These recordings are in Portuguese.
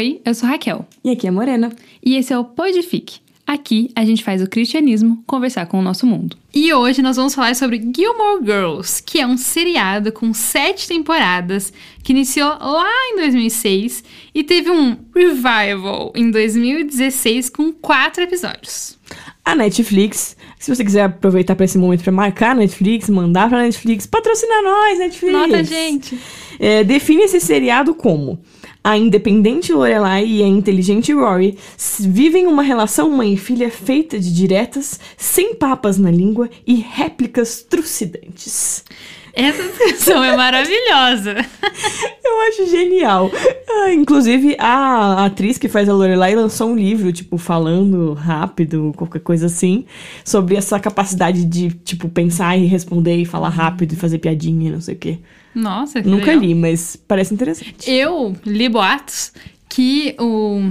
Oi, eu sou Raquel. E aqui é Morena. E esse é o Podifique. Aqui a gente faz o cristianismo conversar com o nosso mundo. E hoje nós vamos falar sobre Gilmore Girls, que é um seriado com sete temporadas que iniciou lá em 2006 e teve um revival em 2016 com quatro episódios. A Netflix, se você quiser aproveitar para esse momento para marcar a Netflix, mandar pra Netflix, patrocina nós, Netflix. Nota, gente. É, define esse seriado como a independente Lorelai e a inteligente Rory vivem uma relação mãe e filha feita de diretas, sem papas na língua e réplicas trucidantes. Essa descrição é maravilhosa. Eu acho genial. Ah, inclusive, a atriz que faz a Lorelai lançou um livro, tipo, falando rápido, qualquer coisa assim, sobre essa capacidade de, tipo, pensar e responder e falar rápido e fazer piadinha, não sei o quê. Nossa, que Nunca legal. li, mas parece interessante. Eu li boatos que o,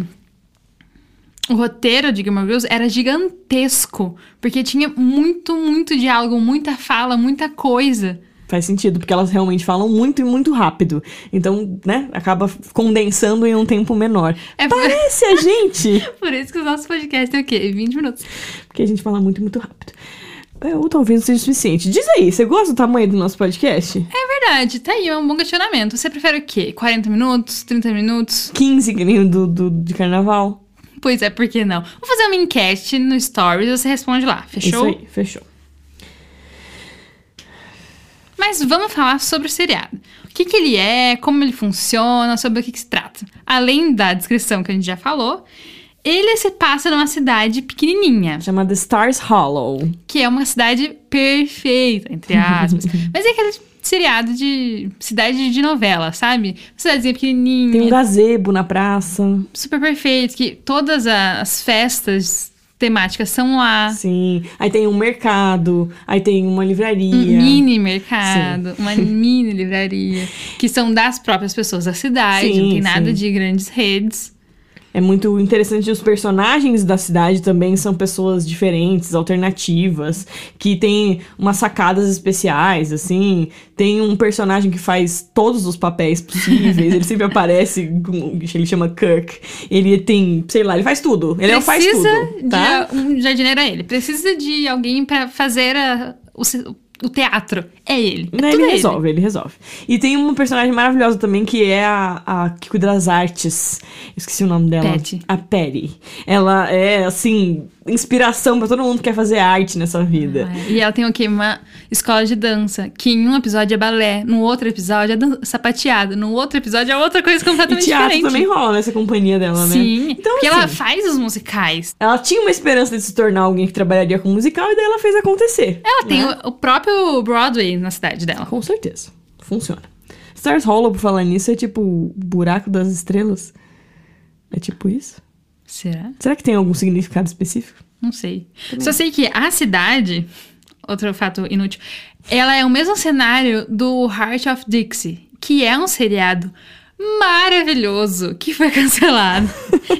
o roteiro de Gilmore Girls era gigantesco, porque tinha muito, muito diálogo, muita fala, muita coisa. Faz sentido, porque elas realmente falam muito e muito rápido. Então, né, acaba condensando em um tempo menor. É por, Parece a gente! por isso que os nossos podcasts têm o quê? 20 minutos. Porque a gente fala muito e muito rápido. É, Ou talvez não seja o suficiente. Diz aí, você gosta do tamanho do nosso podcast? É verdade, tá aí, é um bom questionamento. Você prefere o quê? 40 minutos? 30 minutos? 15 que nem o do, do, de carnaval. Pois é, por que não? Vou fazer uma enquete no Stories e você responde lá, fechou? Isso aí, fechou. Mas vamos falar sobre o seriado. O que, que ele é, como ele funciona, sobre o que, que se trata. Além da descrição que a gente já falou, ele se passa numa cidade pequenininha, Chamada Stars Hollow. que é uma cidade perfeita, entre aspas. Mas é aquele seriado de cidade de novela, sabe? Uma cidadezinha pequenininha, Tem um gazebo na praça. super perfeito, que todas as festas temáticas são lá. Sim. Aí tem um mercado. Aí tem uma livraria. Um mini mercado, uma mini livraria, que são das próprias pessoas da cidade, Sim, não tem nada sim. de grandes redes. É muito interessante os personagens da cidade também são pessoas diferentes, alternativas, que tem umas sacadas especiais, assim. Tem um personagem que faz todos os papéis possíveis, ele sempre aparece, com- ele chama Kirk. Ele tem, sei lá, ele faz tudo. Ele é o faz Precisa tudo, tá? de um jardineiro é ele. Precisa de alguém pra fazer a- o, o teatro. É ele. É Né, ele resolve, ele resolve. E tem uma personagem maravilhosa também que é a, a que cuida das artes. Esqueci o nome dela. Patty. A Patty. Ela é, assim, inspiração pra todo mundo que quer fazer arte nessa vida. Ah, E ela tem o quê? Uma escola de dança, que em um episódio é balé, no outro episódio é sapateado, no outro episódio é outra coisa E completamente teatro diferente. também rola nessa companhia dela, né? Sim, Então, porque ela assim, faz os musicais. ela tinha uma esperança de se tornar alguém que trabalharia com musical e daí ela fez acontecer. Ela tem né? o, o próprio Broadway na cidade dela. Com certeza. Funciona. Stars Hollow, por falar nisso, é tipo o buraco das estrelas. É tipo isso? Será? Será que tem algum significado específico? Não sei. Só sei que a cidade, outro fato inútil, ela é o mesmo cenário do Heart of Dixie, que é um seriado maravilhoso que foi cancelado.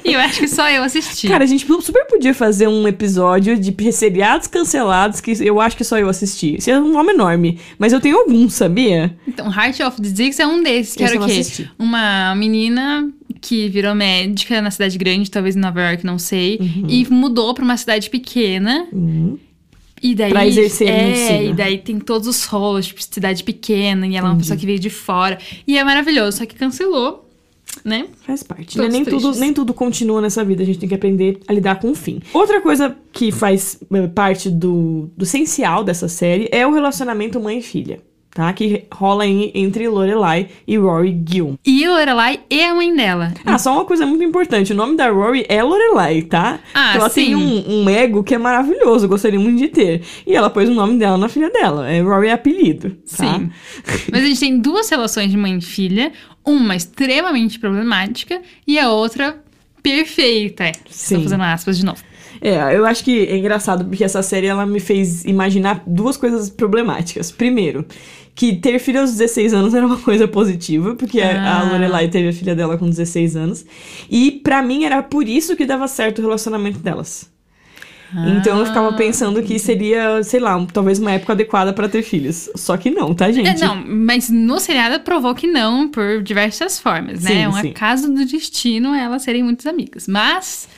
e eu acho que só eu assisti. Cara, a gente super podia fazer um episódio de seriados cancelados que eu acho que só eu assisti. Esse é um nome enorme. Mas eu tenho alguns, sabia? Então, Heart of Dixie é um desses, que Esse era o quê? assisti. Uma menina que virou médica na cidade grande, talvez em Nova York, não sei, e mudou pra uma cidade pequena. Uhum. E daí, Pra exercer é, medicina. e daí tem todos os rolos, tipo, cidade pequena, e ela é uma Uhum. pessoa que veio de fora. E é maravilhoso, só que cancelou, né? Faz parte. Né? Nem, tudo, nem tudo continua nessa vida, a gente tem que aprender a lidar com o fim. Outra coisa que faz eh, parte do, do essencial dessa série é o relacionamento mãe e filha. Tá? Que rola em- entre Lorelai e Rory Gill. E Lorelai e a mãe dela. Ah, só uma coisa muito importante. O nome da Rory é Lorelai, tá? Ah, ela sim. tem um, um ego que é maravilhoso, gostaria muito de ter. E ela pôs o nome dela na filha dela. É Rory é apelido, tá? Sim. Mas a gente tem duas relações de mãe e filha, uma extremamente problemática e a outra perfeita. É, Sim. Estou fazendo aspas de novo. É, eu acho que é engraçado porque essa série ela me fez imaginar duas coisas problemáticas. Primeiro, que ter filho aos 16 anos era uma coisa positiva, porque a- a Ah. Lorelai teve a filha dela com 16 anos. E pra mim era por isso que dava certo o relacionamento delas. Então eu ficava pensando que seria, sei lá, um- talvez uma época adequada pra ter filhos. Só que não, tá, gente? É, não, mas no seriado provou que não, por diversas formas, né? Sim, É um sim. acaso do destino elas serem muitas amigas. Mas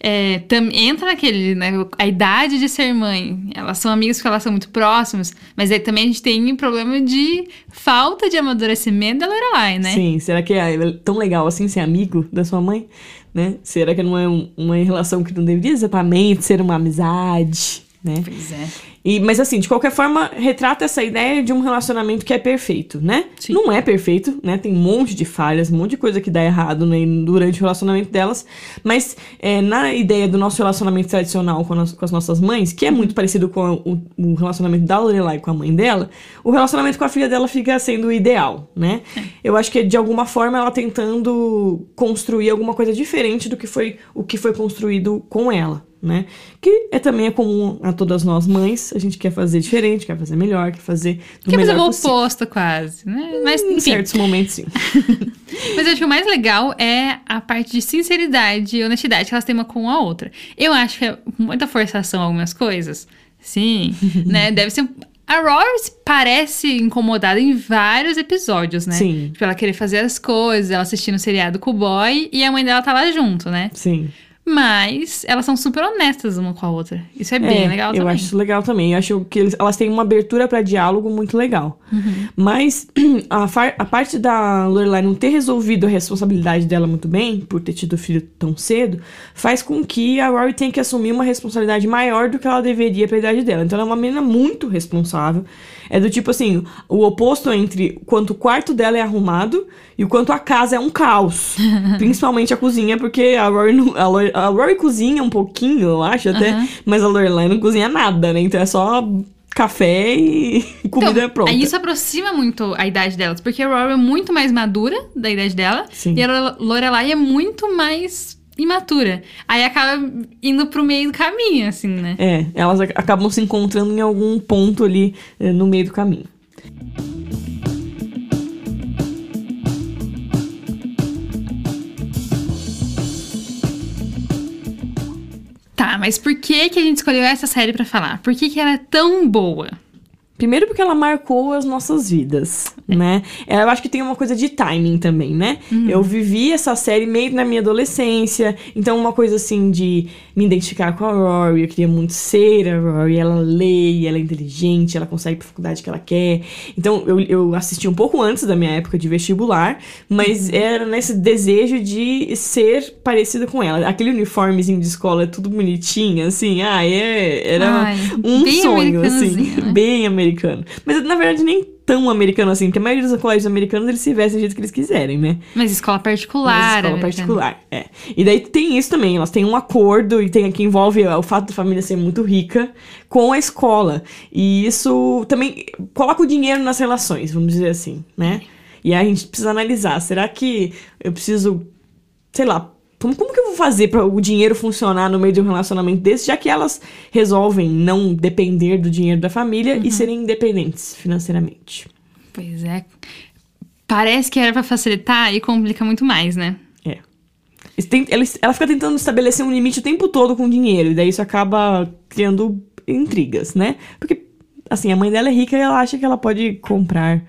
é, tam- entra naquele, né? A idade de ser mãe. Elas são amigas porque elas são muito próximas, mas aí também a gente tem um problema de falta de amadurecimento da Lorelai, né? Sim, será que é tão legal assim ser amigo da sua mãe? Né? Será que não é um- uma relação que não deveria exatamente ser uma amizade? Né? Pois é. E, mas assim, de qualquer forma, retrata essa ideia de um relacionamento que é perfeito, né? Sim. Não é perfeito, né? Tem um monte de falhas, um monte de coisa que dá errado né, durante o relacionamento delas. Mas é, na ideia do nosso relacionamento tradicional com, com as nossas mães, que é muito parecido com a- o, o relacionamento da Lorelai com a mãe dela, o relacionamento com a filha dela fica sendo ideal, né? Eu acho que de alguma forma ela tentando construir alguma coisa diferente do que foi o que foi construído com ela né? Que é também é comum a todas nós mães, a gente quer fazer diferente, quer fazer melhor, quer fazer do Que é melhor o possível. oposto, quase, né? Mas, Em enfim. certos momentos, sim. Mas eu acho que o mais legal é a parte de sinceridade e honestidade que elas têm uma com a outra. Eu acho que é muita forçação algumas coisas. Sim, né? Deve ser. A Rory parece incomodada em vários episódios, né? Sim. Tipo, ela querer fazer as coisas, ela assistindo o seriado com o boy e a mãe dela tá lá junto, né? Sim. Mas elas são super honestas uma com a outra. Isso é bem É, legal eu também. acho isso legal também. Eu acho que eles- elas têm uma abertura pra diálogo muito legal. Uhum. Mas a, far- a parte da Lorelai não ter resolvido a responsabilidade dela muito bem, por ter tido filho tão cedo, faz com que a Rory tenha que assumir uma responsabilidade maior do que ela deveria pra idade dela. Então ela é uma menina muito responsável. É do tipo assim, o oposto entre o quanto o quarto dela é arrumado e o quanto a casa é um caos. Principalmente a cozinha, porque a Rory, não- a a Rory cozinha um pouquinho, eu acho até, mas a Lorelai não cozinha nada, né? Então é só café e comida então, pronta. Aí isso aproxima muito a idade delas, porque a Rory é muito mais madura da idade dela Sim. e a Lorelai é muito mais imatura. Aí acaba indo pro meio do caminho, assim, né? É, elas ac- acabam se encontrando em algum ponto ali eh, no meio do caminho. Tá, mas por que que a gente escolheu essa série pra falar? Por que que ela é tão boa? Primeiro porque ela marcou as nossas vidas, né? É, Eu acho que tem uma coisa de timing também, né? Eu vivi essa série meio na minha adolescência, então uma coisa assim de me identificar com a Rory, eu queria muito ser a Rory, ela lê, ela é inteligente, ela consegue pra faculdade que ela quer. Então eu, eu assisti um pouco antes da minha época de vestibular, mas era nesse desejo de ser parecida com ela. Aquele uniformezinho de escola tudo bonitinho, assim, ah, é, era Ai, um sonho, assim, né? bem americano. Mas na verdade nem tão americano assim, porque a maioria dos colégios americanos eles se vestem do jeito que eles quiserem, né? Mas escola Mas particular. escola americana. particular, é. E daí tem isso também, elas têm um acordo e tem que envolve o fato da família ser muito rica com a escola. E isso também coloca o dinheiro nas relações, vamos dizer assim, né? E aí a gente precisa analisar, será que eu preciso, sei lá, como, como que eu vou fazer para o dinheiro funcionar no meio de um relacionamento desse, já que elas resolvem não depender do dinheiro da família Uhum. e serem independentes financeiramente? Pois é. Parece que era pra facilitar e complica muito mais, né? É. Ela, ela fica tentando estabelecer um limite o tempo todo com dinheiro, e daí isso acaba criando intrigas, né? Porque, assim, a mãe dela é rica e ela acha que ela pode comprar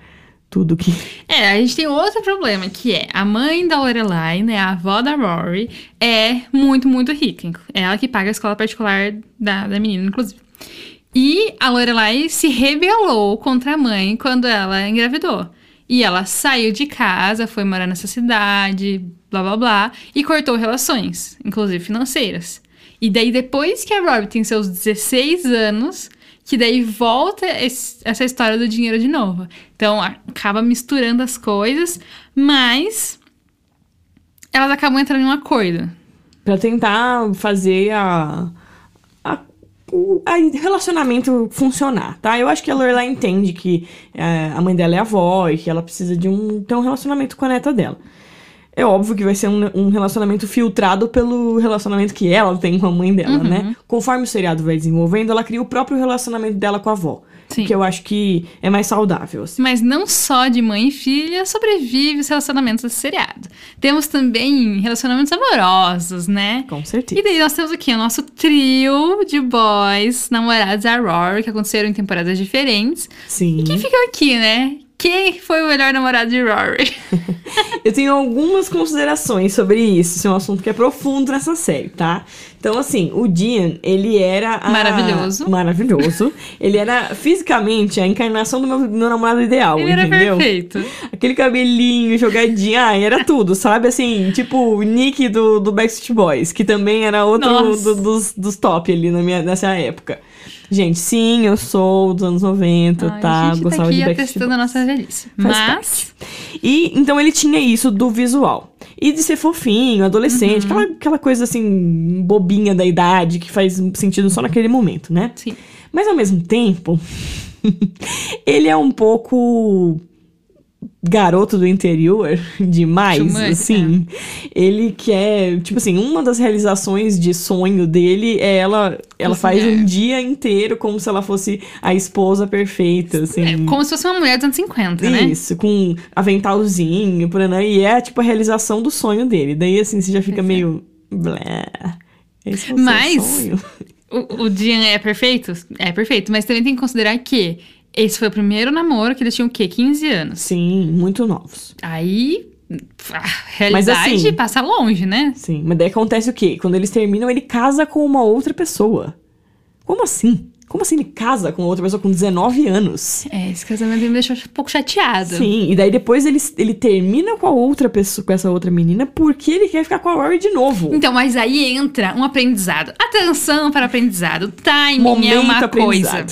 tudo que. É, a gente tem outro problema, que é a mãe da Lorelai, né, a avó da Rory, é muito, muito rica. É ela que paga a escola particular da, da menina, inclusive. E a Lorelai se rebelou contra a mãe quando ela engravidou. E ela saiu de casa, foi morar nessa cidade, blá blá blá, e cortou relações, inclusive financeiras. E daí, depois que a Rory tem seus 16 anos, que daí volta esse- essa história do dinheiro de novo. Então, acaba misturando as coisas, mas elas acabam entrando em um acordo. Pra tentar fazer a. a o relacionamento funcionar, tá? Eu acho que a Lorelai entende que é, a mãe dela é avó e que ela precisa de um, ter um relacionamento com a neta dela. É óbvio que vai ser um, um relacionamento filtrado pelo relacionamento que ela tem com a mãe dela, né? Conforme o seriado vai desenvolvendo, ela cria o próprio relacionamento dela com a avó. Sim. Que eu acho que é mais saudável, assim. Mas não só de mãe e filha sobrevive os relacionamentos desse seriado. Temos também relacionamentos amorosos, né? Com certeza. E daí nós temos aqui o nosso trio de boys namorados da Rory, que aconteceram em temporadas diferentes. Sim. Que ficam aqui, né? Quem foi o melhor namorado de Rory? Eu tenho algumas considerações sobre isso. Isso é um assunto que é profundo nessa série, tá? Então, assim, o Dean, ele era. a- Maravilhoso. Maravilhoso. ele era fisicamente a encarnação do meu, meu namorado ideal, Ele era entendeu? perfeito. Aquele cabelinho jogadinho, ah, era tudo, sabe? Assim, tipo o Nick do, do Backstreet Boys, que também era outro do- dos, dos top ali na minha, nessa época. Gente, sim, eu sou dos anos 90, Ai, tá? a gente tá Gostava aqui de Backstreet a nossa velhice. Faz Mas, e então ele tinha isso do visual. E de ser fofinho, adolescente, Uhum. aquela, aquela coisa assim, bobinha da idade, que faz sentido só naquele momento, né? sim. Mas ao mesmo tempo, ele é um pouco garoto do interior demais, much, assim. Ele quer, tipo assim, uma das realizações de sonho dele é ela, ela faz um dia inteiro como se ela fosse a esposa perfeita, assim. É como se fosse uma mulher dos anos 50, né? Isso, com aventalzinho, por aí, e é tipo a realização do sonho dele. Daí assim, você já fica é. meio. Blé. Esse é o Mas- sonho. O, o Dean é perfeito? É perfeito, mas também tem que considerar que esse foi o primeiro namoro que eles tinham o quê? 15 anos. Sim, muito novos. Aí, a realidade assim- passa longe, né? Sim, mas daí acontece o quê? Quando eles terminam, ele casa com uma outra pessoa. Como assim? Como assim ele casa com outra pessoa com 19 anos? É, esse casamento me deixou um pouco chateada. Sim, e daí depois ele, ele termina com a outra pessoa, com essa outra menina, porque ele quer ficar com a Rory de novo. Então, mas aí entra um aprendizado. Atenção para aprendizado. Timing Momento é uma coisa.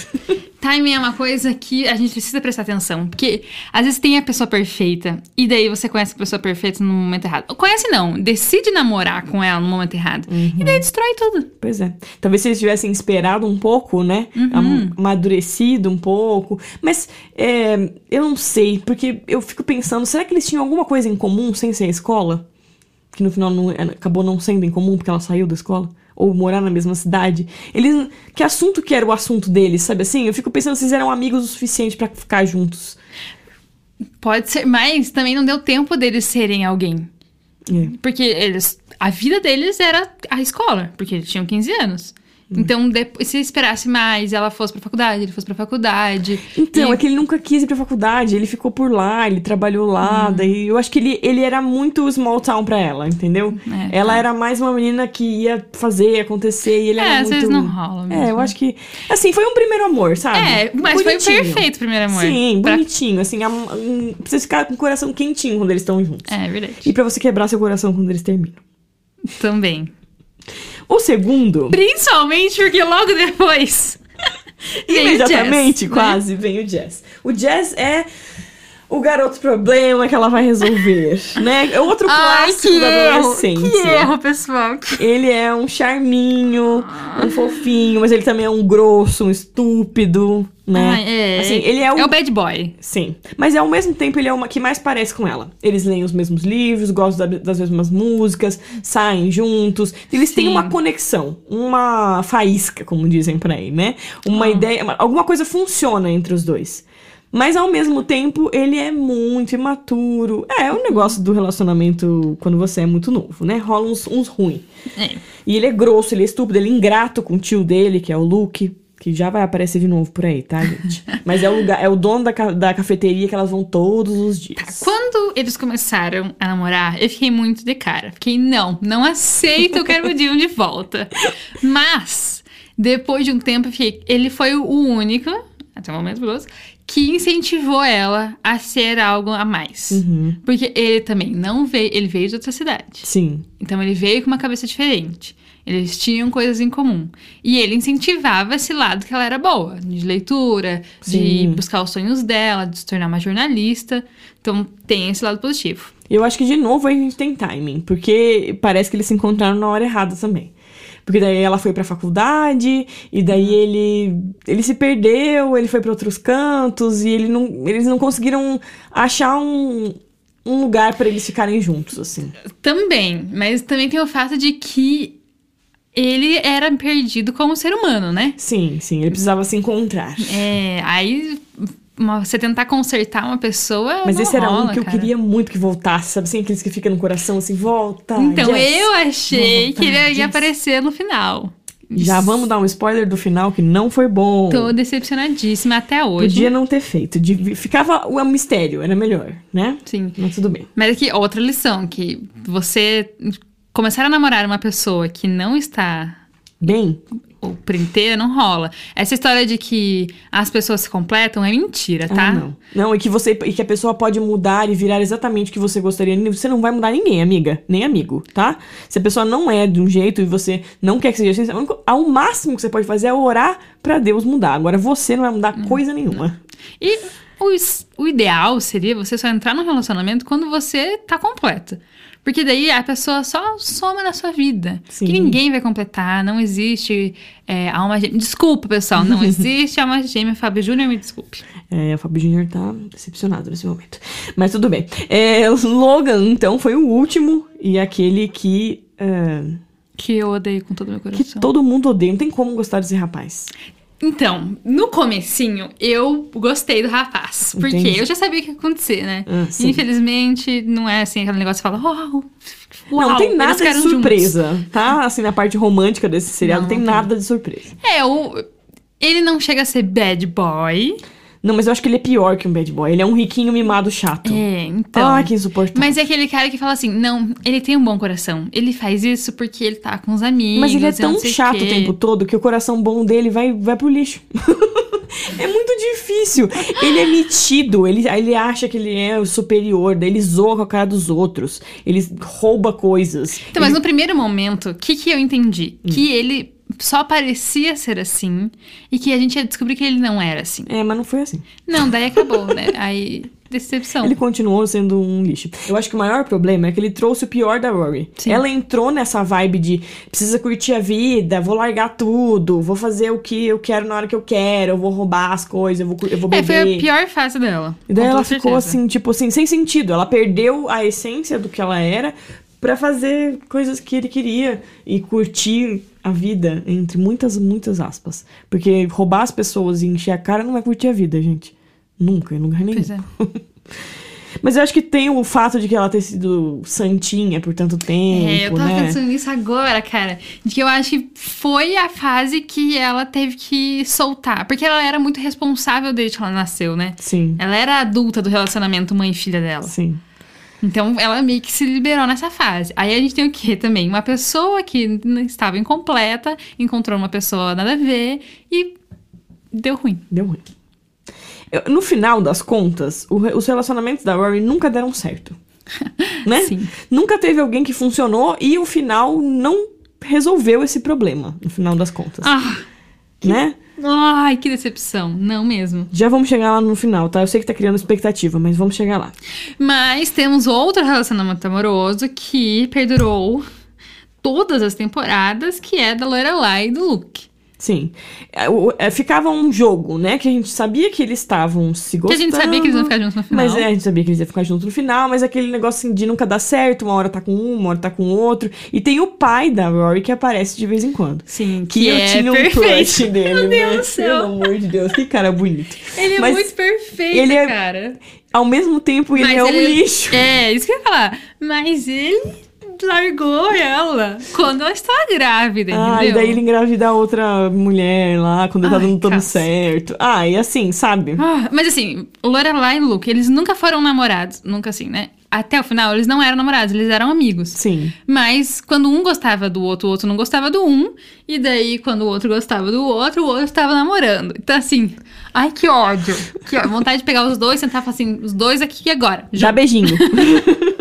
Timing é uma coisa que a gente precisa prestar atenção. Porque às vezes tem a pessoa perfeita. E daí você conhece a pessoa perfeita no momento errado. Conhece não. Decide namorar com ela no momento errado. E daí destrói tudo. Pois é. Talvez se eles tivessem esperado um pouco, né? Uhum. Am- Amadurecido um pouco. Mas é, eu não sei, porque eu fico pensando, será que eles tinham alguma coisa em comum sem ser a escola? Que no final não- é, acabou não sendo em comum porque ela saiu da escola? Ou morar na mesma cidade? Eles. Que assunto que era o assunto deles, sabe assim? Eu fico pensando se eles eram amigos o suficiente pra ficar juntos. Pode ser, mas também não deu tempo deles serem alguém. É. Porque eles. A vida deles era a escola, porque eles tinham 15 anos. Hum. Então, depois, se esperasse mais, ela fosse pra faculdade, ele fosse pra faculdade. Então, e- é que ele nunca quis ir pra faculdade, ele ficou por lá, ele trabalhou Uhum. lá, daí eu acho que ele, ele era muito small town pra ela, entendeu? É, ela tá. era mais uma menina que ia fazer, acontecer, e ele É, era às muito... vezes não rola mesmo. É, eu acho que... Assim, foi um primeiro amor, sabe? É, mas foi Bonitinho. perfeito o primeiro amor. Sim, Pra- bonitinho, assim, a, um, precisa ficar com o coração quentinho quando eles estão juntos. É verdade. E pra você quebrar seu coração quando eles terminam. Também. O segundo, Principalmente porque logo depois. imediatamente, Jazz, né? quase, vem o Jazz. O Jazz é o garoto problema que ela vai resolver, né? É outro Ai, clássico que da erro! adolescência. Que erro, pessoal. Ele é um charminho, um fofinho, mas ele também é um grosso, um estúpido, né? Ai, é. Assim, ele é o... É o bad boy. Sim. Mas ao mesmo tempo ele é o que mais parece com ela. Eles leem os mesmos livros, gostam da- das mesmas músicas, saem juntos. Eles têm Sim. uma conexão, uma faísca, como dizem por aí, né? Uma Ah. ideia, uma- alguma coisa funciona entre os dois. Mas ao mesmo tempo ele é muito imaturo. É, o negócio do relacionamento quando você é muito novo, né? Rola uns, uns ruins. É. E ele é grosso, ele é estúpido, ele é ingrato com o tio dele, que é o Luke. Que já vai aparecer de novo por aí, tá, gente? Mas é o lugar, é o dono da, ca- da cafeteria que elas vão todos os dias. Quando eles começaram a namorar, eu fiquei muito de cara. Fiquei, não, não aceito, eu quero o Dion de volta. Mas, depois de um tempo, eu fiquei, ele foi o único, até o momento, que incentivou ela a ser algo a mais. Uhum. Porque ele também não veio, ele veio de outra cidade. Sim. Então ele veio com uma cabeça diferente. Eles tinham coisas em comum. E ele incentivava esse lado que ela era boa, de leitura, de Sim. buscar os sonhos dela, de se tornar uma jornalista. Então tem esse lado positivo. Eu acho que de novo a gente tem timing, porque parece que eles se encontraram na hora errada também. Porque daí ela foi pra faculdade, e daí ele ele se perdeu, ele foi pra outros cantos, e ele não, eles não conseguiram achar um, um lugar pra eles ficarem juntos, assim. Também, mas também tem o fato de que ele era perdido como ser humano, né? Sim, sim, ele precisava se encontrar. É, aí uma- você tentar consertar uma pessoa. Mas esse era um rola, que eu cara. queria muito que voltasse, sabe assim, aqueles que ficam no coração assim, volta. Então, yes. eu achei que ele ia yes. aparecer no final. Já vamos dar um spoiler do final que não foi bom. Tô decepcionadíssima até hoje. Podia não ter feito. de- Ficava o mistério, era melhor, né? Sim. Mas tudo bem. Mas aqui, outra lição, que você começar a namorar uma pessoa que não está Bem, o printeiro não rola. Essa história de que as pessoas se completam é mentira, tá? ah, não. Não, e que você e que a pessoa pode mudar e virar exatamente o que você gostaria. Você não vai mudar ninguém, amiga, nem amigo, tá? Se a pessoa não é de um jeito e você não quer que seja assim, o ao máximo que você pode fazer é orar pra Deus mudar. Agora você não vai mudar Hum. coisa nenhuma. E o, o ideal seria você só entrar num relacionamento quando você tá completa. Porque daí a pessoa só soma na sua vida. Sim. Que ninguém vai completar, não existe é, alma gêmea. Desculpa, pessoal, não existe alma gêmea. Fábio Júnior, me desculpe. É, o Fábio Júnior tá decepcionado nesse momento. Mas tudo bem. É, Logan, então, foi o último e aquele que. é, Que eu odeio com todo o meu que coração. todo mundo odeia. Não tem como gostar desse rapaz. Então, no comecinho, eu gostei do rapaz. Porque Entendi. eu já sabia o que ia acontecer, né? Ah. Infelizmente, não é assim aquele negócio que fala, uau, uau não tem nada de ficaram juntos." surpresa, tá? Assim, na parte romântica desse seriado, Não, não tem não tem. nada de surpresa. É, o... ele não chega a ser bad boy. Não, mas eu acho que ele é pior que um bad boy. Ele é um riquinho mimado chato. É, então. Ah, que insuportável. Mas é aquele cara que fala assim: não, ele tem um bom coração. Ele faz isso porque ele tá com os amigos. Mas ele é tão chato quê. o tempo todo que o coração bom dele vai, vai pro lixo. é muito difícil. Ele é metido, ele, ele acha que ele é o superior, daí ele zoa com a cara dos outros. Ele rouba coisas. Então, mas Ele- no primeiro momento, o que, que eu entendi? Hum. Que ele só parecia ser assim e que a gente ia descobrir que ele não era assim. É, mas não foi assim. Não, daí acabou, né? Aí, decepção. Ele continuou sendo um lixo. Eu acho que o maior problema é que ele trouxe o pior da Rory. Sim. Ela entrou nessa vibe de precisa curtir a vida, vou largar tudo, vou fazer o que eu quero na hora que eu quero, eu vou roubar as coisas, eu vou, eu vou É, beber. foi a pior fase dela. E daí ela ficou certeza. assim, tipo assim, sem sentido. Ela perdeu a essência do que ela era pra fazer coisas que ele queria e curtir a vida, entre muitas, muitas aspas. Porque roubar as pessoas e encher a cara não vai curtir a vida, gente. Nunca, em lugar nenhum. Pois é. Mas eu acho que tem o fato de que ela ter sido santinha por tanto tempo, É, eu tava né? pensando nisso agora, cara. De que eu acho que foi a fase que ela teve que soltar. Porque ela era muito responsável desde que ela nasceu, né? Sim, Ela era adulta do relacionamento mãe e filha dela. sim. Então ela meio que se liberou nessa fase. Aí a gente tem o quê também? Uma pessoa que estava incompleta, encontrou uma pessoa nada a ver e deu ruim. Deu ruim. Eu- no final das contas, o os relacionamentos da Rory nunca deram certo. né? Sim. Nunca teve alguém que funcionou e o final não resolveu esse problema, no final das contas. Ah, Né? Ai, que decepção. Não mesmo. Já vamos chegar lá no final, tá? Eu sei que tá criando expectativa, mas vamos chegar lá. Mas temos outro relacionamento amoroso que perdurou todas as temporadas, que é da Lorelai e do Luke. Sim. É, é, ficava um jogo, né? Que a gente sabia que eles estavam se Que a gostando. gente sabia que eles iam ficar juntos no final. Mas é, a gente sabia que eles iam ficar juntos no final, mas aquele negócio assim, de nunca dar certo, uma hora tá com um, uma hora tá com outro. E tem o pai da Rory que aparece de vez em quando. Sim, Que, que, eu é tinha um perfeito. crush dele, Meu Deus né? do céu. Pelo amor de Deus, que cara bonito. Ele é Mas muito perfeito, ele é- cara. Ao mesmo tempo, ele Mas é um ele- lixo. É, isso que eu ia falar. Mas ele largou ela quando ela estava grávida, Ah, entendeu? e daí ele engravida a outra mulher lá, quando tá Ai, dando tudo certo. Ah, e assim, sabe? Ah, mas assim, Lorelai e Luke, eles nunca foram namorados. Nunca assim, né? Até o final, eles não eram namorados, eles eram amigos. Sim. Mas quando um gostava do outro, o outro não gostava do um. E daí, quando o outro gostava do outro, o outro estava namorando. Então, assim, ai que ódio. Que ódio. Vontade de pegar os dois, sentar e falar assim, os dois aqui e agora. Dá beijinho.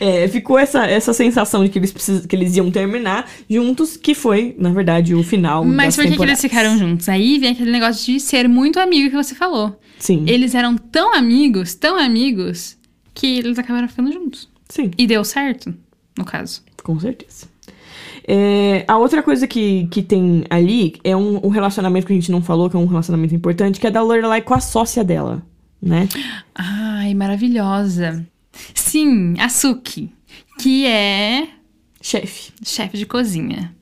É, ficou essa, essa sensação de que eles, precis... que eles iam terminar juntos, que foi, na verdade, o final Mas por que, que eles ficaram juntos? Aí vem aquele negócio de ser muito amigo que você falou. Sim, Eles eram tão amigos, tão amigos, que eles acabaram ficando juntos. sim, E deu certo, no caso. com certeza. É, a outra coisa que, que tem ali é um, um relacionamento que a gente não falou, que é um relacionamento importante, que é da Lorelai com a sócia dela, né? Ai, maravilhosa. Sim, a Suki, que é Chefe. chefe de cozinha.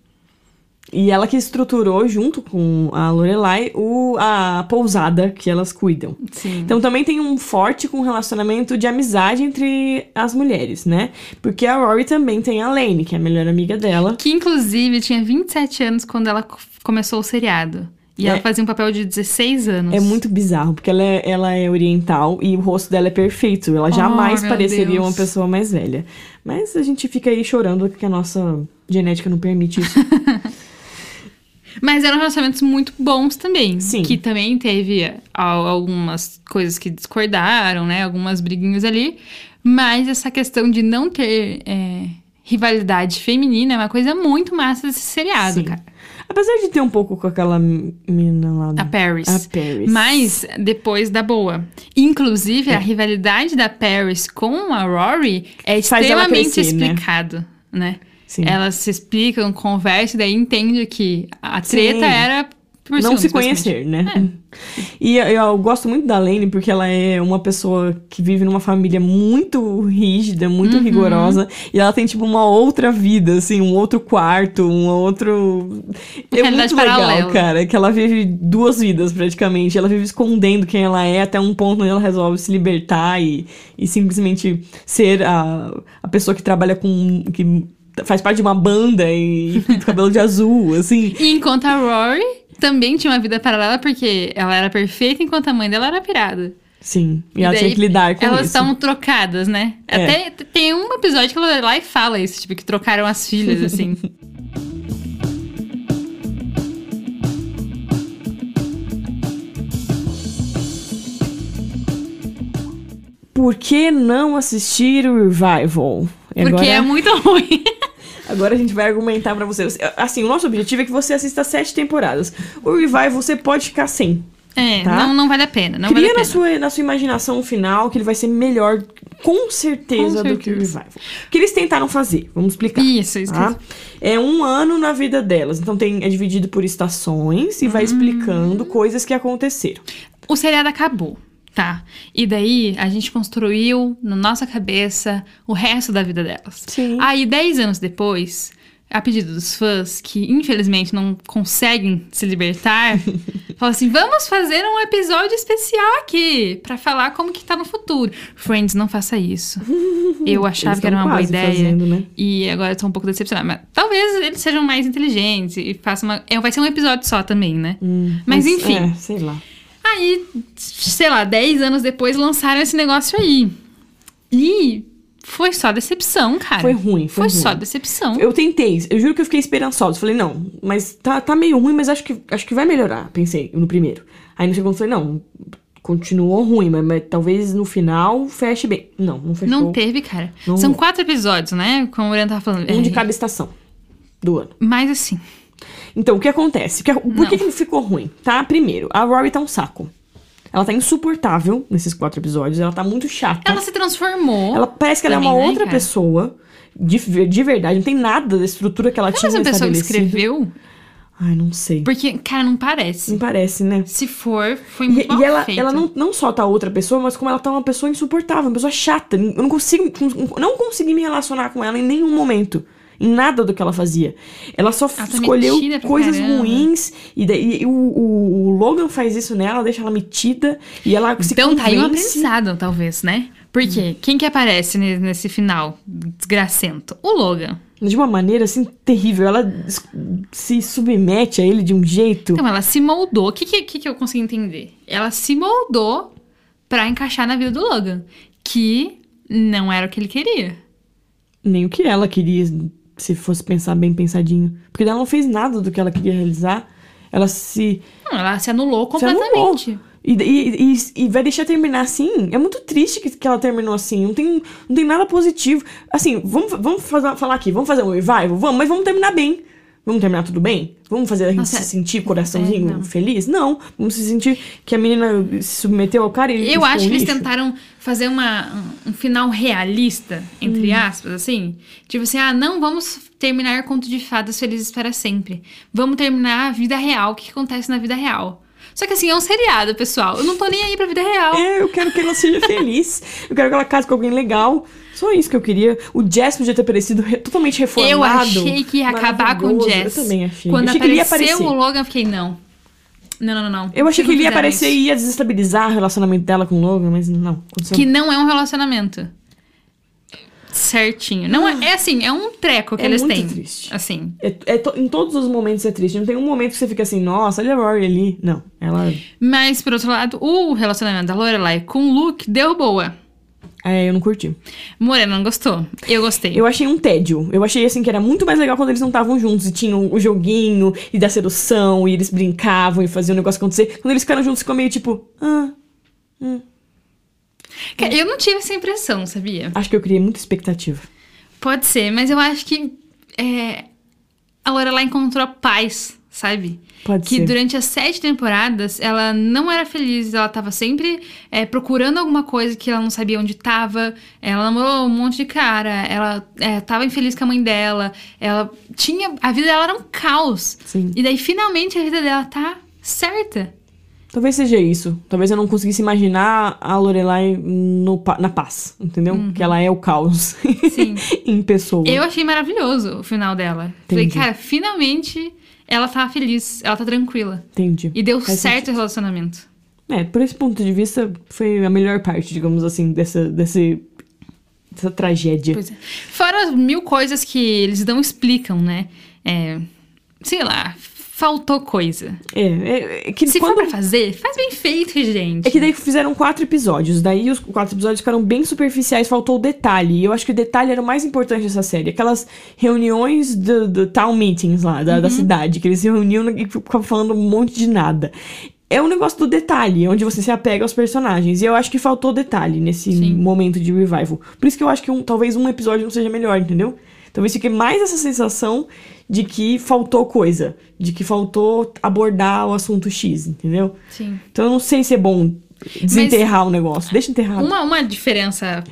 E ela que estruturou, junto com a Lorelai, o, a pousada que elas cuidam. Sim. Então também tem um forte com relacionamento de amizade entre as mulheres, né? Porque a Rory também tem a Lane, que é a melhor amiga dela. Que inclusive tinha 27 anos quando ela co- começou o seriado. E ela É. fazia um papel de 16 anos. É muito bizarro, porque ela é, ela é oriental e o rosto dela é perfeito. Ela jamais Oh, meu pareceria Deus. uma pessoa mais velha. Mas a gente fica aí chorando que a nossa genética não permite isso. Mas eram relacionamentos muito bons também. Sim. Que também teve al- algumas coisas que discordaram, né? Algumas briguinhas ali. Mas essa questão de não ter é, rivalidade feminina é uma coisa muito massa desse seriado, Sim. cara. Apesar de ter um pouco com aquela menina lá. A Paris. A Paris. Mas depois da boa. Inclusive, a rivalidade da Paris com a Rory é Faz extremamente crescer, né? explicado, né? Sim. Elas se explicam, conversam, e daí entende que a treta Sim. era por não se conhecer, né? E eu, eu gosto muito da Lane porque ela é uma pessoa que vive numa família muito rígida, muito Uhum. rigorosa. E ela tem, tipo, uma outra vida, assim, um outro quarto, um outro. É Realidade muito legal, cara. Que ela vive duas vidas, praticamente. Ela vive escondendo quem ela é até um ponto onde ela resolve se libertar e, e simplesmente ser a, a pessoa que trabalha com. que faz parte de uma banda e pinta o cabelo de azul, assim. E enquanto a Rory também tinha uma vida paralela, porque ela era perfeita enquanto a mãe dela era pirada. Sim, e, E ela daí, tinha que lidar com Elas isso. estavam trocadas, né? É. Até tem um episódio que ela vai lá e fala isso, tipo, que trocaram as filhas, assim. Por que não assistir o Revival? E Porque agora, é muito ruim. Agora a gente vai argumentar pra você. Assim, o nosso objetivo é que você assista sete temporadas. O Revival você pode ficar sem. É, Tá? não, não vale a pena. Não Cria vale a na pena. sua, na sua imaginação o final que ele vai ser melhor, com certeza, Com do que o certeza. Revival. O que eles tentaram fazer? Vamos explicar. Isso, isso. Tá? É um ano na vida delas. Então tem, é dividido por estações e vai explicando coisas que aconteceram. O seriado acabou, tá? E daí a gente construiu na nossa cabeça o resto da vida delas. Sim. Aí, 10 anos depois, a pedido dos fãs, que infelizmente não conseguem se libertar, falam assim: vamos fazer um episódio especial aqui pra falar como que tá no futuro. Friends, não faça isso. Eu achava que era uma boa ideia. fazendo, né? E agora eu tô um pouco decepcionada. Mas talvez eles sejam mais inteligentes e façam uma. É, vai ser um episódio só também, né? mas, enfim. É, sei lá. Aí, sei lá, 10 anos depois lançaram esse negócio aí. E foi só decepção, cara. Foi ruim, foi Foi só ruim. decepção. Eu tentei, eu juro que eu fiquei esperançosa. Falei, não, mas tá, tá meio ruim, mas acho que, acho que vai melhorar, pensei, no primeiro. Aí no segundo eu falei, não, continuou ruim, mas, mas talvez no final feche bem. Não, não fechou. Não teve, cara. Não- São quatro episódios, né? Como o Oriana tava falando. Um de É, cada estação do ano. Mas assim, Então, o que acontece? Que- por Não. que, que ele ficou ruim? Tá? Primeiro, a Rory tá um saco. Ela tá insuportável nesses quatro episódios, ela tá muito chata. ela se transformou. Ela parece que ela é uma né, outra cara? pessoa. De, de verdade, não tem nada da estrutura que ela Foi a tinha mesma pessoa que escreveu? Ai, não sei. Porque, cara, não parece. Não parece, né? Se for, foi E, muito mal e ela, feito. ela não, não só tá outra pessoa, mas como ela tá uma pessoa insuportável, uma pessoa chata. Eu não consigo, não consegui me relacionar com ela em nenhum momento. Em nada do que ela fazia. Ela só Ela tá escolheu coisas caramba. ruins. E, daí, e o, o, o Logan faz isso nela, deixa ela metida. E ela se Então tá aí um convence. aprendizado, talvez, né? Porque quem que aparece ne- nesse final desgracento? O Logan. De uma maneira, assim, terrível. Ela se submete a ele de um jeito... Então, ela se moldou. O que, que, que eu consegui entender? Ela se moldou pra encaixar na vida do Logan. Que não era o que ele queria. Nem o que ela queria, se fosse pensar bem pensadinho. Porque ela não fez nada do que ela queria realizar. Ela se... Não, ela se anulou se anulou. completamente. E, e, e, e vai deixar terminar assim? É muito triste que, que ela terminou assim. Não tem, não tem nada positivo. Assim, vamos, vamos fazer- falar aqui. Vamos fazer um revival? Vamos, mas vamos terminar bem. Vamos terminar tudo bem? Vamos fazer a gente Nossa, se sentir coraçãozinho é, não. feliz? Não. Vamos se sentir que a menina se submeteu ao cara e ele Eu acho que eles tentaram fazer uma, um, final realista, entre Hum. aspas, assim. Tipo assim, ah, não vamos terminar conto de fadas felizes para sempre. Vamos terminar a vida real, o que que acontece na vida real. Só que assim, é um seriado, pessoal. Eu não tô nem aí pra vida real. É, eu quero que ela seja feliz. Eu quero que ela case com alguém legal. Só isso que eu queria. O Jess podia ter aparecido re- totalmente reformado. Eu achei que ia acabar com o. Jess. Eu também achei. Quando achei apareceu o Logan, eu fiquei, não. Não, não, não, não. Eu achei que ele ia aparecer isso. e ia desestabilizar o relacionamento dela com o Logan, mas não. Aconteceu. Que não é um relacionamento. Certinho. Não é, é assim, é um treco que É eles muito têm. triste. Assim. É- é to- em todos os momentos é triste. Não tem um momento que você fica assim, nossa, olha a Rory ali. Não, ela. Mas, por outro lado, o relacionamento da Lorelai com o Luke deu boa. É, eu não curti. Morena não gostou. Eu gostei. Eu achei um tédio. Eu achei assim que era muito mais legal quando eles não estavam juntos e tinham o joguinho e da sedução e eles brincavam e faziam o negócio acontecer. Quando eles ficaram juntos, ficou meio tipo, ah, Cara, Eu não tive essa impressão, sabia? acho que eu criei muita expectativa. Pode ser, mas eu acho que é, a Lorelai encontrou paz, sabe? Pode que ser. durante as sete temporadas ela não era feliz, ela tava sempre é, procurando alguma coisa que ela não sabia onde tava. Ela namorou um monte de cara, ela é, tava infeliz com a mãe dela, ela tinha. A vida dela era um caos. Sim. E daí finalmente a vida dela tá certa. Talvez seja isso. Talvez eu não conseguisse imaginar a Lorelai no na paz, entendeu? Que ela é o caos Sim. em pessoa. Eu achei maravilhoso o final dela. Falei, Entendi. cara, finalmente ela tá feliz, ela tá tranquila. Entendi. E deu Faz certo o relacionamento. É, por esse ponto de vista, foi a melhor parte, digamos assim, dessa, desse, dessa tragédia. Pois é. Fora as mil coisas que eles não explicam, né? É, sei lá, faltou coisa. É, é, é que Se quando... for pra fazer, faz bem feito, gente. É que daí fizeram quatro episódios, daí os quatro episódios ficaram bem superficiais, faltou o detalhe. E eu acho que o detalhe era o mais importante dessa série. Aquelas reuniões do, do town meetings lá, da, da cidade, que eles se reuniam e ficavam falando um monte de nada. É um negócio do detalhe, onde você se apega aos personagens. E eu acho que faltou detalhe nesse Sim. momento de revival. Por isso que eu acho que um- talvez um episódio não seja melhor, entendeu? Talvez fique mais essa sensação de que faltou coisa, de que faltou abordar o assunto X, entendeu? Sim. Então eu não sei se é bom desenterrar o negócio. Deixa enterrado. Uma, uma diferença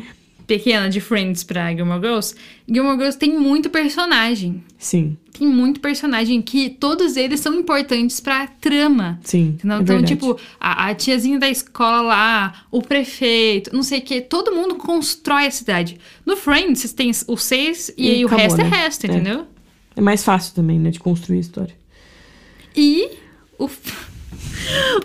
pequena de Friends pra Gilmore Girls, Gilmore Girls tem muito personagem. Sim, Tem muito personagem que todos eles são importantes pra trama. sim. Entendeu? é então, tipo, a, a tiazinha da escola lá, o prefeito, não sei o que, todo mundo constrói a cidade. No Friends, você tem os seis e, E aí o acabou, resto é né? resto, É. entendeu? É mais fácil também, né, de construir a história. E o,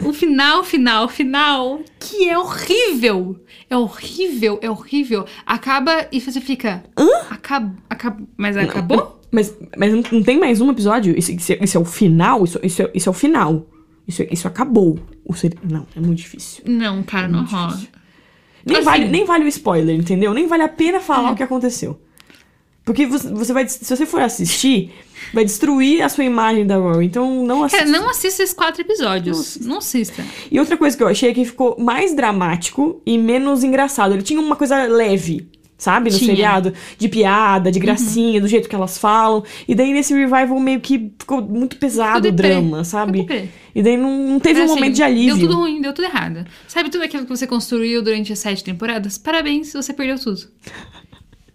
o final, final, final, que é horrível. É horrível, é horrível. Acaba e você fica. Hã? Acaba, acaba, mas acabou? Mas, mas não, não tem mais um episódio? Isso, isso é, isso é o final? Isso, isso, é, isso é o final. Isso, é- isso acabou. O seri- Não, é muito difícil. Não, cara, não muito rola. difícil. Nem, Assim- vale, nem vale o spoiler, entendeu? Nem vale a pena falar É. o que aconteceu. Porque você, vai. Se você for assistir, vai destruir a sua imagem da Rory. Então não assista. Cara, não assista esses quatro episódios. Não assista. E outra coisa que eu achei é que ficou mais dramático e menos engraçado. Ele tinha uma coisa leve, sabe? No Tinha. seriado. De piada, de gracinha, do jeito que elas falam. E daí nesse revival meio que ficou muito pesado o drama, sabe? E daí não, não teve Era um assim, momento de alívio. Deu tudo ruim, deu tudo errado. Sabe tudo aquilo que você construiu durante as sete temporadas? Parabéns, você perdeu tudo.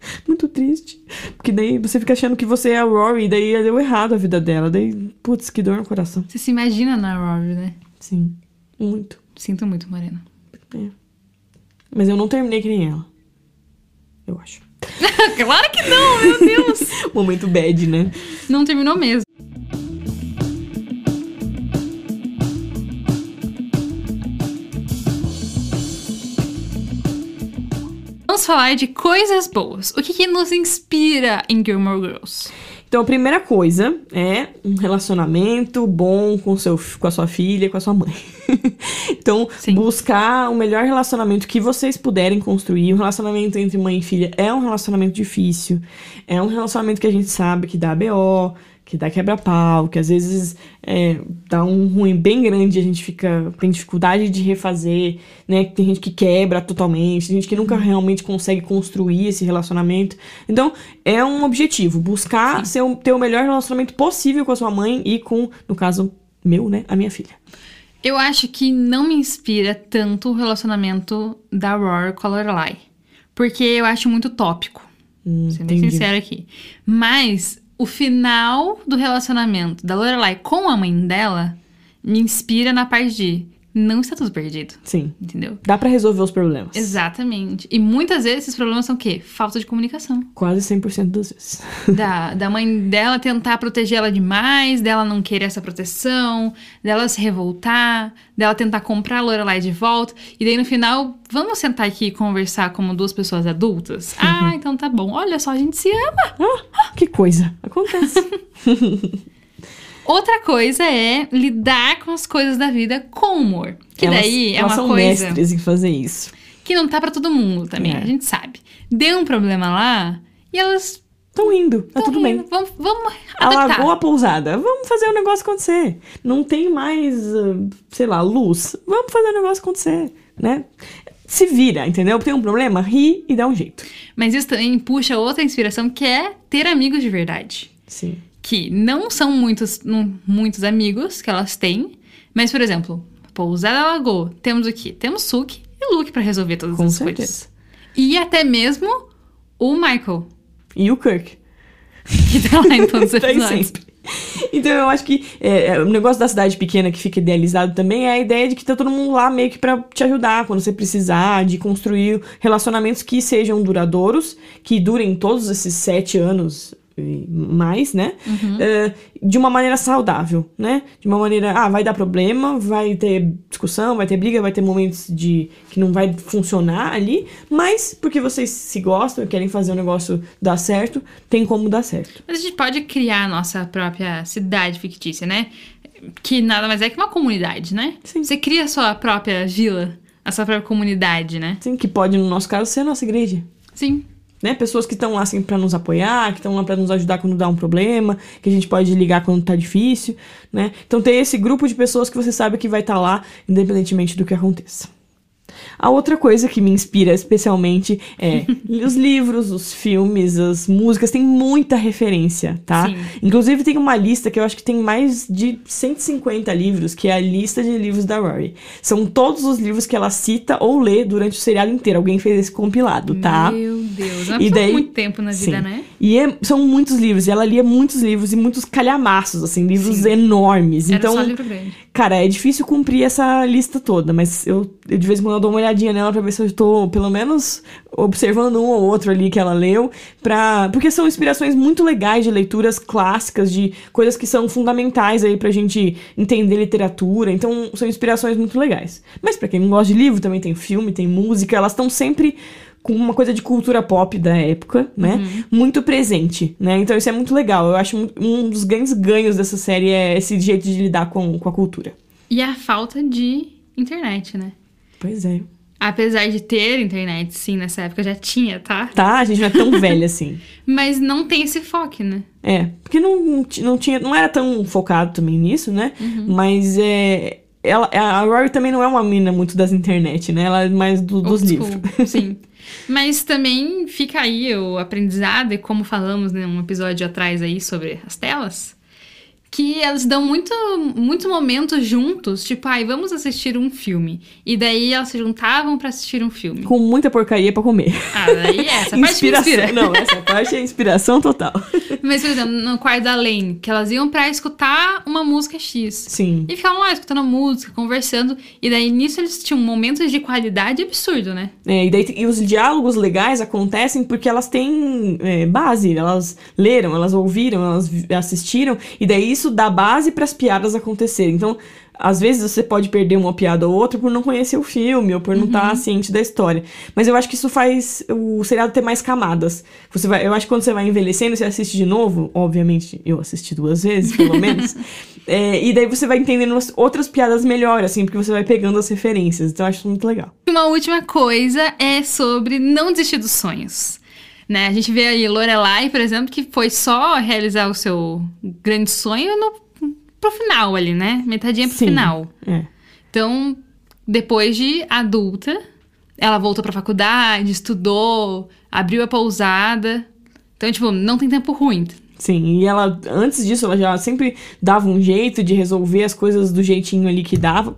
Muito triste. Porque daí você fica achando que você é a Rory, e daí deu errado a vida dela. Daí, putz, que dor no coração. Você se imagina na Rory, né? Sim, muito. Sinto muito, Morena. Mas eu não terminei que nem ela. Eu acho. claro que não, meu Deus! Momento bad, né? não terminou mesmo. Vamos falar de coisas boas. O que, que nos inspira em Gilmore Girls? Então, a primeira coisa é um relacionamento bom com, seu, com a sua filha, com a sua mãe. então, Sim. buscar o melhor relacionamento que vocês puderem construir. Um relacionamento entre mãe e filha é um relacionamento difícil. É um relacionamento que a gente sabe que dá BO, que dá quebra-pau, que às vezes é, dá um ruim bem grande, a gente fica tem dificuldade de refazer, né? Tem gente que quebra totalmente, tem gente que nunca realmente consegue construir esse relacionamento. Então, é um objetivo, buscar ser, ter o melhor relacionamento possível com a sua mãe e com, no caso, meu, né, a minha filha. Eu acho que não me inspira tanto o relacionamento da Rory com a Lorelai. Porque eu acho muito tópico. Hum, Sendo bem entendi. sincera aqui. Mas o final do relacionamento da Lorelai com a mãe dela, me inspira na parte de não está tudo perdido, Sim. entendeu? Dá pra resolver os problemas. Exatamente. E muitas vezes esses problemas são o quê? Falta de comunicação. Quase 100% das vezes. Da, da mãe dela tentar proteger ela demais, dela não querer essa proteção, dela se revoltar, dela tentar comprar a Lorelai de volta. E daí no final, vamos sentar aqui e conversar como duas pessoas adultas? Ah, então tá bom. Olha só, a gente se ama. Ah, que coisa. Acontece. Outra coisa é lidar com as coisas da vida com humor. Que Elas- daí é uma são coisa mestres em fazer isso. que não tá pra todo mundo também, É. a gente sabe. Deu um problema lá e elas Estão indo, tá tão tudo rindo. bem. Vamos, vamos adaptar. Alagou a pousada. Vamos fazer o negócio acontecer. Não tem mais, ah, sei lá, luz. Vamos fazer o negócio acontecer, né? Se vira, entendeu? Tem um problema, ri e dá um jeito. Mas isso também puxa outra inspiração que é ter amigos de verdade. Sim. Que não são muitos, não- muitos amigos que elas têm, mas, por exemplo, Pousada Lagoa, temos o quê? Temos Suki e Luke pra resolver todas Com as certeza. coisas. E até mesmo o Michael, E o Kirk. que tá lá em todos os Tá episódios. sempre. Então eu acho que é, é, o negócio da cidade pequena que fica idealizado também é a ideia de que tá todo mundo lá meio que pra te ajudar quando você precisar, de construir relacionamentos que sejam duradouros, que durem todos esses sete anos mais, né? É, de uma maneira saudável, né? De uma maneira, ah, vai dar problema, vai ter discussão, vai ter briga, vai ter momentos de que não vai funcionar ali, mas porque vocês se gostam e querem fazer o negócio dar certo, tem como dar certo. Mas a gente pode criar a nossa própria cidade fictícia, né? Que nada mais é que uma comunidade, né? Sim. Você cria a sua própria vila, a sua própria comunidade, né? Sim, que pode, no nosso caso, ser a nossa igreja. Sim. Né? Pessoas que estão lá assim, para nos apoiar, que estão lá para nos ajudar quando dá um problema, que a gente pode ligar quando tá difícil, né? Então ter esse grupo de pessoas que você sabe que vai estar lá, independentemente do que aconteça. A outra coisa que me inspira especialmente é os livros, os filmes, as músicas, tem muita referência, tá? Sim. Inclusive tem uma lista que eu acho que tem mais de 150 livros, que é a lista de livros da Rory. São todos os livros que ela cita ou lê durante o seriado inteiro. Alguém fez esse compilado, tá? Meu Deus. Ela E passou daí- muito tempo na vida, Sim. né? E é- são muitos livros, e ela lia muitos livros e muitos calhamaços, assim, livros Sim. enormes. Era então, só livro grande. Cara, é difícil cumprir essa lista toda, mas eu, eu de vez em quando eu dou uma olhadinha nela pra ver se eu tô, pelo menos, observando um ou outro ali que ela leu, pra... porque são inspirações muito legais de leituras clássicas, de coisas que são fundamentais aí pra gente entender literatura, então são inspirações muito legais. Mas pra quem não gosta de livro, também tem filme, tem música, elas estão sempre com uma coisa de cultura pop da época, né? Muito presente, né? Então isso é muito legal. Eu acho um dos grandes ganhos dessa série é esse jeito de lidar com, com a cultura. E a falta de internet, né? Pois é. Apesar de ter internet, sim, nessa época já tinha, tá? Tá, a gente não é tão velha assim. Mas não tem esse foco, né? É, porque não, não ti- não tinha, não era tão focado também nisso, né? Mas é, ela, a Rory também não é uma mina muito das internet, né? Ela é mais do- dos livros. Sim. Mas também fica aí o aprendizado, e como falamos num episódio atrás aí sobre as telas, que elas dão muito, muitos momentos juntos, tipo, ai, vamos assistir um filme. E daí elas se juntavam pra assistir um filme. Com muita porcaria pra comer. Ah, daí essa parte inspira. Não, essa parte é inspiração total. Mas, por exemplo, no quarto da Lane, que elas iam pra escutar uma música X. Sim. E ficavam lá escutando música, conversando. E daí nisso eles tinham momentos de qualidade absurdo, né? É, e, daí, e os diálogos legais acontecem porque elas têm é, base, elas leram, elas ouviram, elas assistiram, e daí isso dá base para as piadas acontecerem. Então, às vezes você pode perder uma piada ou outra por não conhecer o filme ou por não estar ciente da história. Mas eu acho que isso faz o seriado ter mais camadas. Você vai, eu acho que quando você vai envelhecendo, você assiste de novo, obviamente eu assisti duas vezes, pelo menos. é, e daí você vai entendendo as outras piadas melhor, assim, porque você vai pegando as referências. Então eu acho isso muito legal. Uma última coisa é sobre não desistir dos sonhos. Né? A gente vê aí Lorelai, por exemplo, que foi só realizar o seu grande sonho no, pro final ali, né? Metadinha pro Sim. final. É. Então, depois de adulta, ela voltou pra faculdade, estudou, abriu a pousada. Então, tipo, não tem tempo ruim. Sim, e ela, antes disso, ela já sempre dava um jeito de resolver as coisas do jeitinho ali que dava.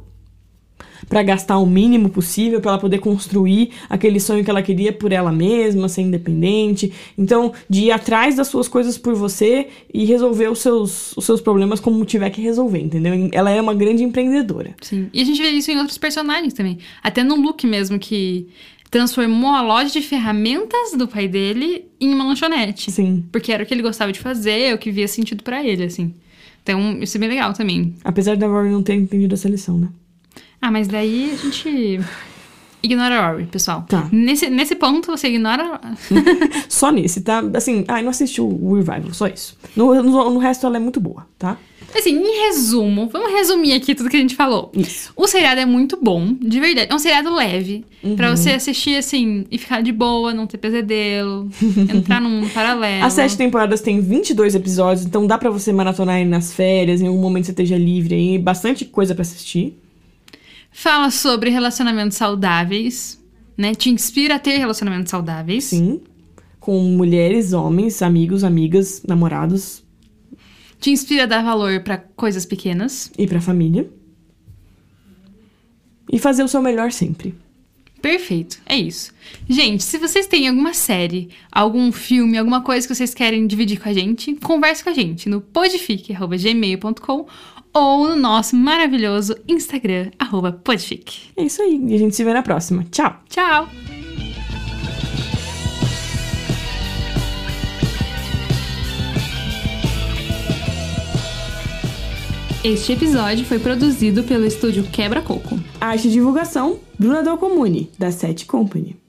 Para gastar o mínimo possível para ela poder construir aquele sonho que ela queria por ela mesma, ser independente. Então, de ir atrás das suas coisas por você e resolver os seus, os seus problemas como tiver que resolver, entendeu? Ela é uma grande empreendedora. Sim. E a gente vê isso em outros personagens também. Até no Luke mesmo, que transformou a loja de ferramentas do pai dele em uma lanchonete. Sim. Porque era o que ele gostava de fazer, o que via sentido para ele, assim. Então, isso é bem legal também. Apesar da Rory não ter entendido essa lição, né? Ah, mas daí a gente ignora a Rory, pessoal. Tá. Nesse, nesse ponto, você ignora. Só nesse, tá? Assim, ai, não assistiu o Revival, só isso. No, no, no resto ela é muito boa, tá? Assim, em resumo, vamos resumir aqui tudo que a gente falou. Isso. O seriado é muito bom, de verdade. É um seriado leve, pra você assistir assim e ficar de boa, não ter pesadelo, entrar num paralelo. As sete temporadas têm 22 episódios, então dá pra você maratonar aí nas férias, em algum momento você esteja livre aí, bastante coisa pra assistir. Fala sobre relacionamentos saudáveis, né? Te inspira a ter relacionamentos saudáveis. Sim. Com mulheres, homens, amigos, amigas, namorados Te inspira a dar valor pra coisas pequenas. e pra família. E fazer o seu melhor sempre. Perfeito, é isso. Gente, se vocês têm alguma série, algum filme, alguma coisa que vocês querem dividir com a gente, converse com a gente no podfic.gmail.com ou no nosso maravilhoso Instagram, arroba podfic. É isso aí. E a gente se vê na próxima. Tchau! Tchau! Este episódio foi produzido pelo estúdio Quebra Coco. Arte e divulgação, Bruna Del Comune, da Sete Company.